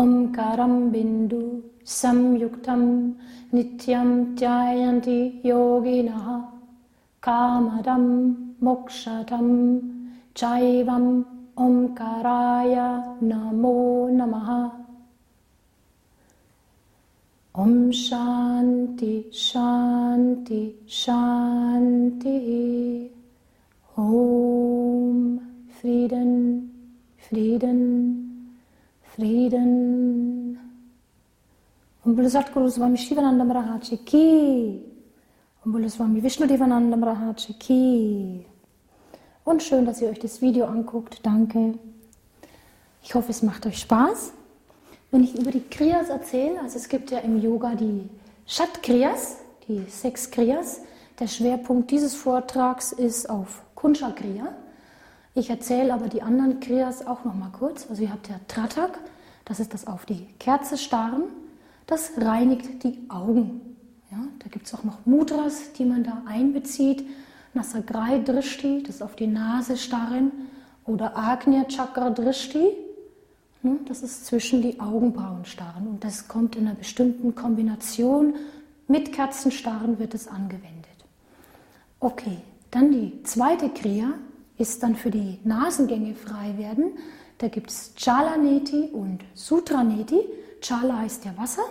ॐ बिन्दु संयुक्तं नित्यं ध्यायन्ति योगिनः कामरं मोक्षतं चैवय नमो नमः ॐ शान्ति शान्ति शान्तिः ॐ फ्रीडन् फ्रीडन् Frieden Om Bolo Satguru Swami Shivananda Maharaj Ki Om Bolo Swami Vishnu Devananda Maharaj Ki und schön, dass ihr euch das Video anguckt. Danke. Ich hoffe, es macht euch Spaß. Wenn ich über die Kriyas erzähle, also es gibt ja im Yoga die Shat Kriyas, die sechs Kriyas. Der Schwerpunkt dieses Vortrags ist auf Kunsha Kriya. Ich erzähle aber die anderen Kriyas auch noch mal kurz. Also ihr habt ja Tratak, das ist das auf die Kerze starren. Das reinigt die Augen. Ja, da gibt es auch noch Mudras, die man da einbezieht. Nasagrai Drishti, das auf die Nase starren, oder Agnya Chakra Drishti, ne, das ist zwischen die Augenbrauen starren. Und das kommt in einer bestimmten Kombination mit Kerzenstarren wird es angewendet. Okay, dann die zweite Kriya ist dann für die Nasengänge frei werden. Da gibt es Chalaneti und Sutraneti. Chala heißt ja Wasser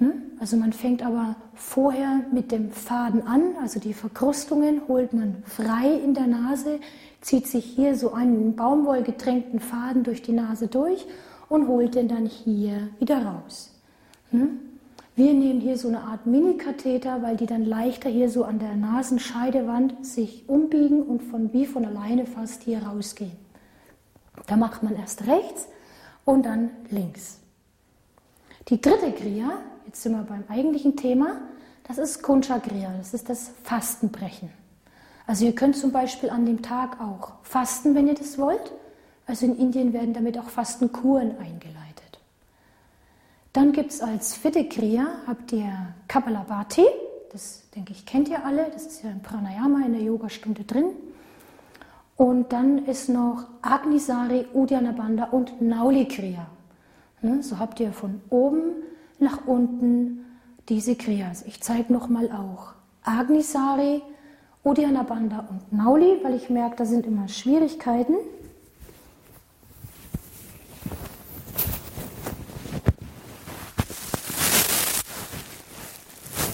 Ne? Also man fängt aber vorher mit dem Faden an, also die Verkrustungen holt man frei in der Nase, zieht sich hier so einen baumwollgetränkten Faden durch die Nase durch und holt den dann hier wieder raus. Ne? Wir nehmen hier so eine Art Mini-Katheter, weil die dann leichter hier so an der Nasenscheidewand sich umbiegen und von wie von alleine fast hier rausgehen. Da macht man erst rechts und dann links. Die dritte Kriya Jetzt sind wir beim eigentlichen Thema. Das ist Kunchagriya, das ist das Fastenbrechen. Also ihr könnt zum Beispiel an dem Tag auch fasten, wenn ihr das wollt. Also in Indien werden damit auch Fastenkuren eingeleitet. Dann gibt es als vierte Kriya, habt ihr Kapalabhati. Das denke ich kennt ihr alle. Das ist ja im Pranayama in der Yogastunde drin. Und dann ist noch Agnisari, Uddiyana Bandha und Nauli Kriya. Ne, so habt ihr von oben nach unten diese Kriyas. Ich zeige nochmal auch Agnisari, Uddiyana Bandha und Nauli, weil ich merke, da sind immer Schwierigkeiten.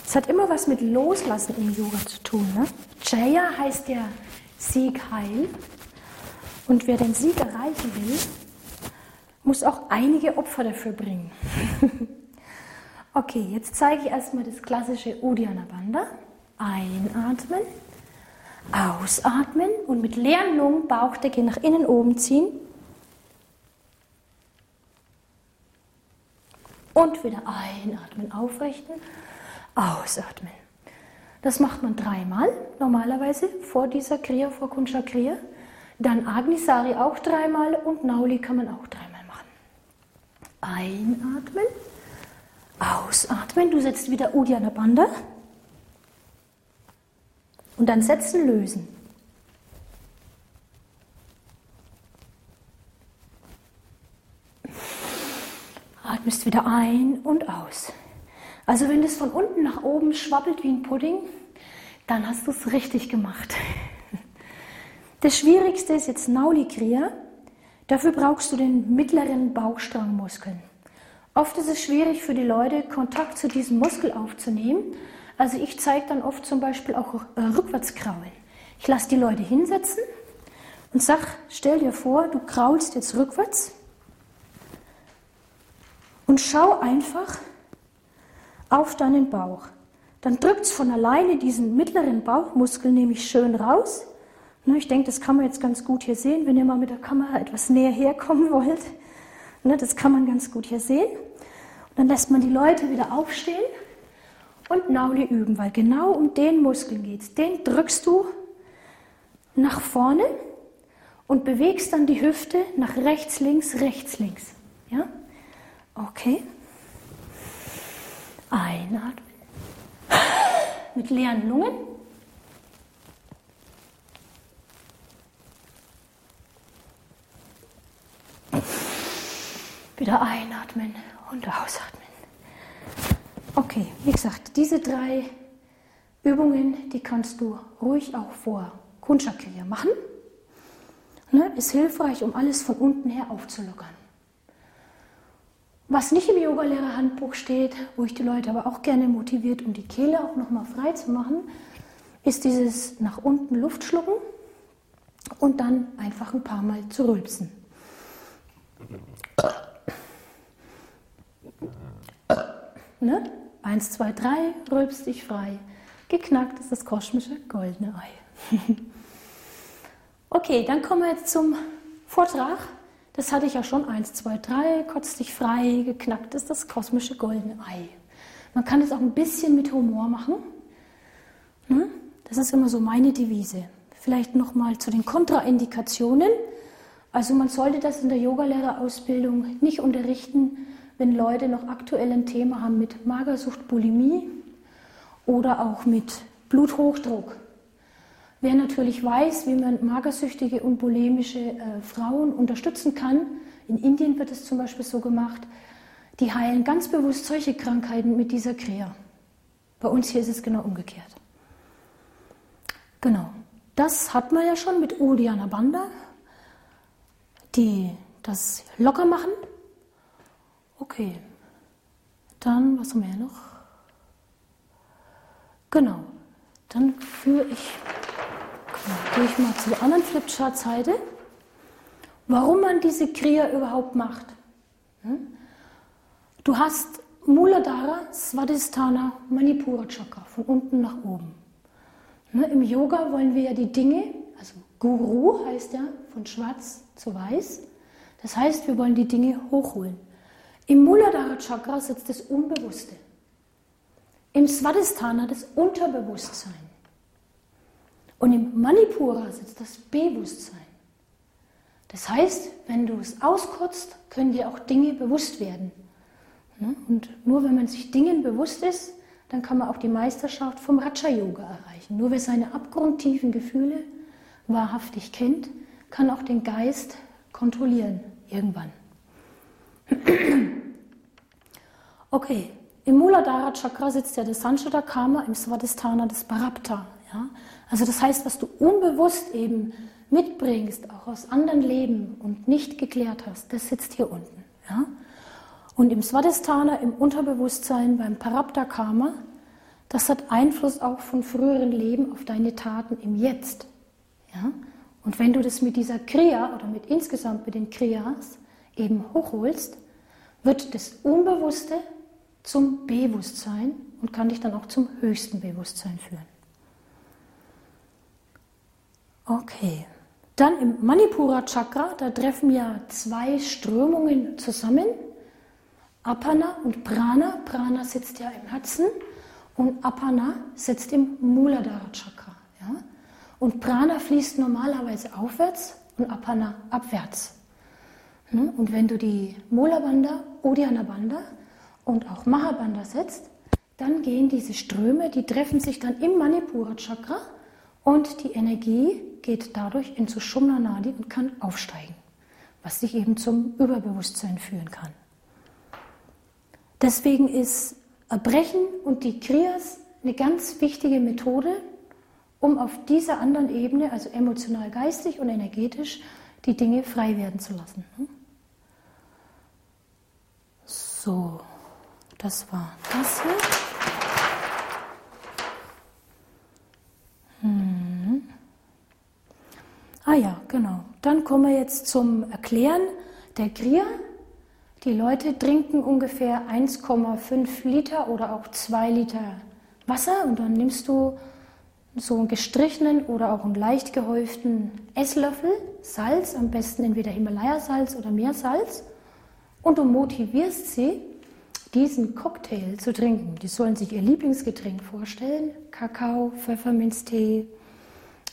Es hat immer was mit Loslassen im Yoga zu tun. Ne? Jaya heißt ja Sieg heil. Und wer den Sieg erreichen will, muss auch einige Opfer dafür bringen. Okay, jetzt zeige ich erstmal das klassische Uddiyana Bandha. Einatmen, ausatmen und mit leeren Lungen Bauchdecke nach innen oben ziehen. Und wieder einatmen, aufrichten, ausatmen. Das macht man dreimal normalerweise vor dieser Kriya, vor Kuncha Kriya. Dann Agnisari auch dreimal und Nauli kann man auch dreimal machen. Einatmen. Ausatmen, du setzt wieder Uddiyana Bandha. Und dann setzen, lösen. Atmest wieder ein und aus. Also wenn es von unten nach oben schwabbelt wie ein Pudding, dann hast du es richtig gemacht. Das Schwierigste ist jetzt Nauli Kriya. Dafür brauchst du den mittleren Bauchstrangmuskeln. Oft ist es schwierig für die Leute, Kontakt zu diesem Muskel aufzunehmen. Also ich zeige dann oft zum Beispiel auch äh, Rückwärtskraulen. Ich lasse die Leute hinsetzen und sage, stell dir vor, du kraulst jetzt rückwärts und schau einfach auf deinen Bauch. Dann drückt es von alleine diesen mittleren Bauchmuskel nämlich schön raus. Ne, ich denke, das kann man jetzt ganz gut hier sehen, wenn ihr mal mit der Kamera etwas näher herkommen wollt. Ne, das kann man ganz gut hier sehen. Dann lässt man die Leute wieder aufstehen und Nauli üben, weil genau um den Muskel geht es. Den drückst du nach vorne und bewegst dann die Hüfte nach rechts, links, rechts, links. Ja? Okay. Einatmen. Mit leeren Lungen. Wieder einatmen und ausatmen. Okay, wie gesagt, diese drei Übungen, die kannst du ruhig auch vor Kunchakriya machen. Ne, ist hilfreich, um alles von unten her aufzulockern. Was nicht im Yogalehrerhandbuch steht, wo ich die Leute aber auch gerne motiviert, um die Kehle auch nochmal frei zu machen, ist dieses nach unten Luft schlucken und dann einfach ein paar Mal zu rülpsen. Ne? Eins, zwei, drei, rülpst dich frei. Geknackt ist das kosmische goldene Ei. okay, dann kommen wir jetzt zum Vortrag. Das hatte ich ja schon. Eins, zwei, drei, kotzt dich frei, geknackt ist das kosmische goldene Ei. Man kann es auch ein bisschen mit Humor machen. Ne? Das ist immer so meine Devise. Vielleicht nochmal zu den Kontraindikationen. Also man sollte das in der Yogalehrerausbildung nicht unterrichten, wenn Leute noch aktuell ein Thema haben mit Magersucht, Bulimie oder auch mit Bluthochdruck. Wer natürlich weiß, wie man magersüchtige und bulimische äh, Frauen unterstützen kann, in Indien wird es zum Beispiel so gemacht, die heilen ganz bewusst solche Krankheiten mit dieser Kriya. Bei uns hier ist es genau umgekehrt. Genau. Das hat man ja schon mit Udiana Banda, die das locker machen. Okay. Dann, was haben wir noch? Genau. Dann führe ich, gehe ich mal zu der anderen Flipchart-Seite. Warum man diese Kriya überhaupt macht. Hm? Du hast Muladhara, Svadhisthana, Manipura Chakra, von unten nach oben. Ne, Im Yoga wollen wir ja die Dinge, also Guru heißt ja von schwarz zu weiß. Das heißt, wir wollen die Dinge hochholen. Im Muladhara Chakra sitzt das Unbewusste. Im Svadhisthana das Unterbewusstsein. Und im Manipura sitzt das Bewusstsein. Das heißt, wenn du es auskotzt, können dir auch Dinge bewusst werden. Ne, und nur wenn man sich Dingen bewusst ist, dann kann man auch die Meisterschaft vom Raja-Yoga erreichen. Nur wer seine abgrundtiefen Gefühle wahrhaftig kennt, kann auch den Geist kontrollieren irgendwann. Okay, im Muladhara Chakra sitzt ja das Sanchita Karma, im Svadhisthana das Parapta. Ja? Also das heißt, was du unbewusst eben mitbringst, auch aus anderen Leben und nicht geklärt hast, das sitzt hier unten. Ja? Und im Svadhisthana, im Unterbewusstsein, beim Parapta Karma, das hat Einfluss auch von früheren Leben auf deine Taten im Jetzt. Ja? Und wenn du das mit dieser Kriya oder mit insgesamt mit den Kriyas eben hochholst, wird das Unbewusste zum Bewusstsein und kann dich dann auch zum höchsten Bewusstsein führen. Okay, dann im Manipura Chakra, da treffen ja zwei Strömungen zusammen. Apana und Prana. Prana sitzt ja im Herzen und Apana sitzt im Muladhara Chakra. Ja? Und Prana fließt normalerweise aufwärts und Apana abwärts. Ne? Und wenn du die Mulabanda, Uddiyana Banda und auch Mahabanda setzt, dann gehen diese Ströme, die treffen sich dann im Manipura Chakra und die Energie geht dadurch in Sushumna Nadi und kann aufsteigen, was dich eben zum Überbewusstsein führen kann. Deswegen ist Erbrechen und die Kriyas eine ganz wichtige Methode, um auf dieser anderen Ebene, also emotional, geistig und energetisch, die Dinge frei werden zu lassen. So, das war das hier. Hm. Ah ja, genau. Dann kommen wir jetzt zum Erklären der Kriya. Die Leute trinken ungefähr 1,5 Liter oder auch 2 Liter Wasser und dann nimmst du so einen gestrichenen oder auch einen leicht gehäuften Esslöffel Salz, am besten entweder Himalaya-Salz oder Meersalz und du motivierst sie, diesen Cocktail zu trinken. Die sollen sich ihr Lieblingsgetränk vorstellen, Kakao, Pfefferminztee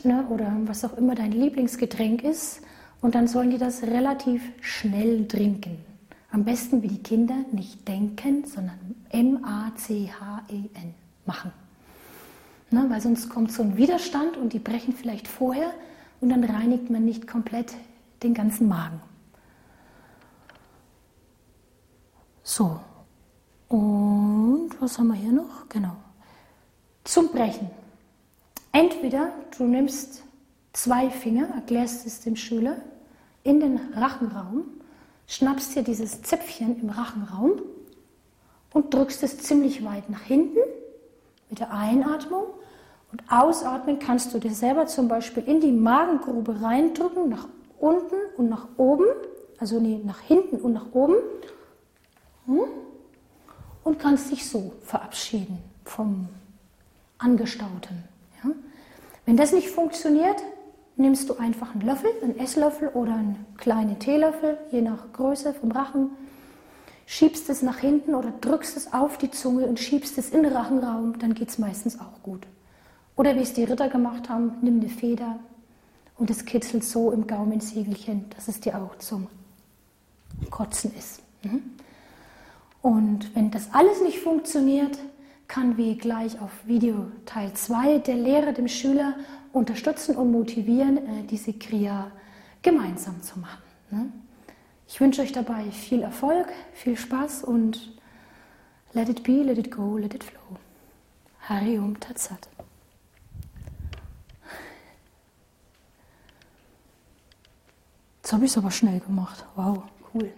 ne, oder was auch immer dein Lieblingsgetränk ist und dann sollen die das relativ schnell trinken. Am besten wie die Kinder nicht denken, sondern M-A-C-H-E-N machen. Ne, weil sonst kommt so ein Widerstand und die brechen vielleicht vorher und dann reinigt man nicht komplett den ganzen Magen. So. Und was haben wir hier noch? Genau. Zum Brechen. Entweder du nimmst zwei Finger, erklärst es dem Schüler, in den Rachenraum, schnappst dir dieses Zäpfchen im Rachenraum und drückst es ziemlich weit nach hinten mit der Einatmung. Und ausatmen kannst du dir selber zum Beispiel in die Magengrube reindrücken, nach unten und nach oben, also nee, nach hinten und nach oben. Hm? Und kannst dich so verabschieden vom Angestauten. Ja? Wenn das nicht funktioniert, nimmst du einfach einen Löffel, einen Esslöffel oder einen kleinen Teelöffel, je nach Größe vom Rachen, schiebst es nach hinten oder drückst es auf die Zunge und schiebst es in den Rachenraum, dann geht es meistens auch gut. Oder wie es die Ritter gemacht haben, nimm eine Feder und es kitzelt so im Gaumensiegelchen, dass es dir auch zum Kotzen ist. Mhm. Und wenn das alles nicht funktioniert, kann wie gleich auf Video Teil 2 der Lehrer dem Schüler unterstützen und motivieren, äh, diese Kriya gemeinsam zu machen. Ne? Ich wünsche euch dabei viel Erfolg, viel Spaß und let it be, let it go, let it flow. Hari Om Tatsat. Jetzt habe ich es aber schnell gemacht. Wow, cool.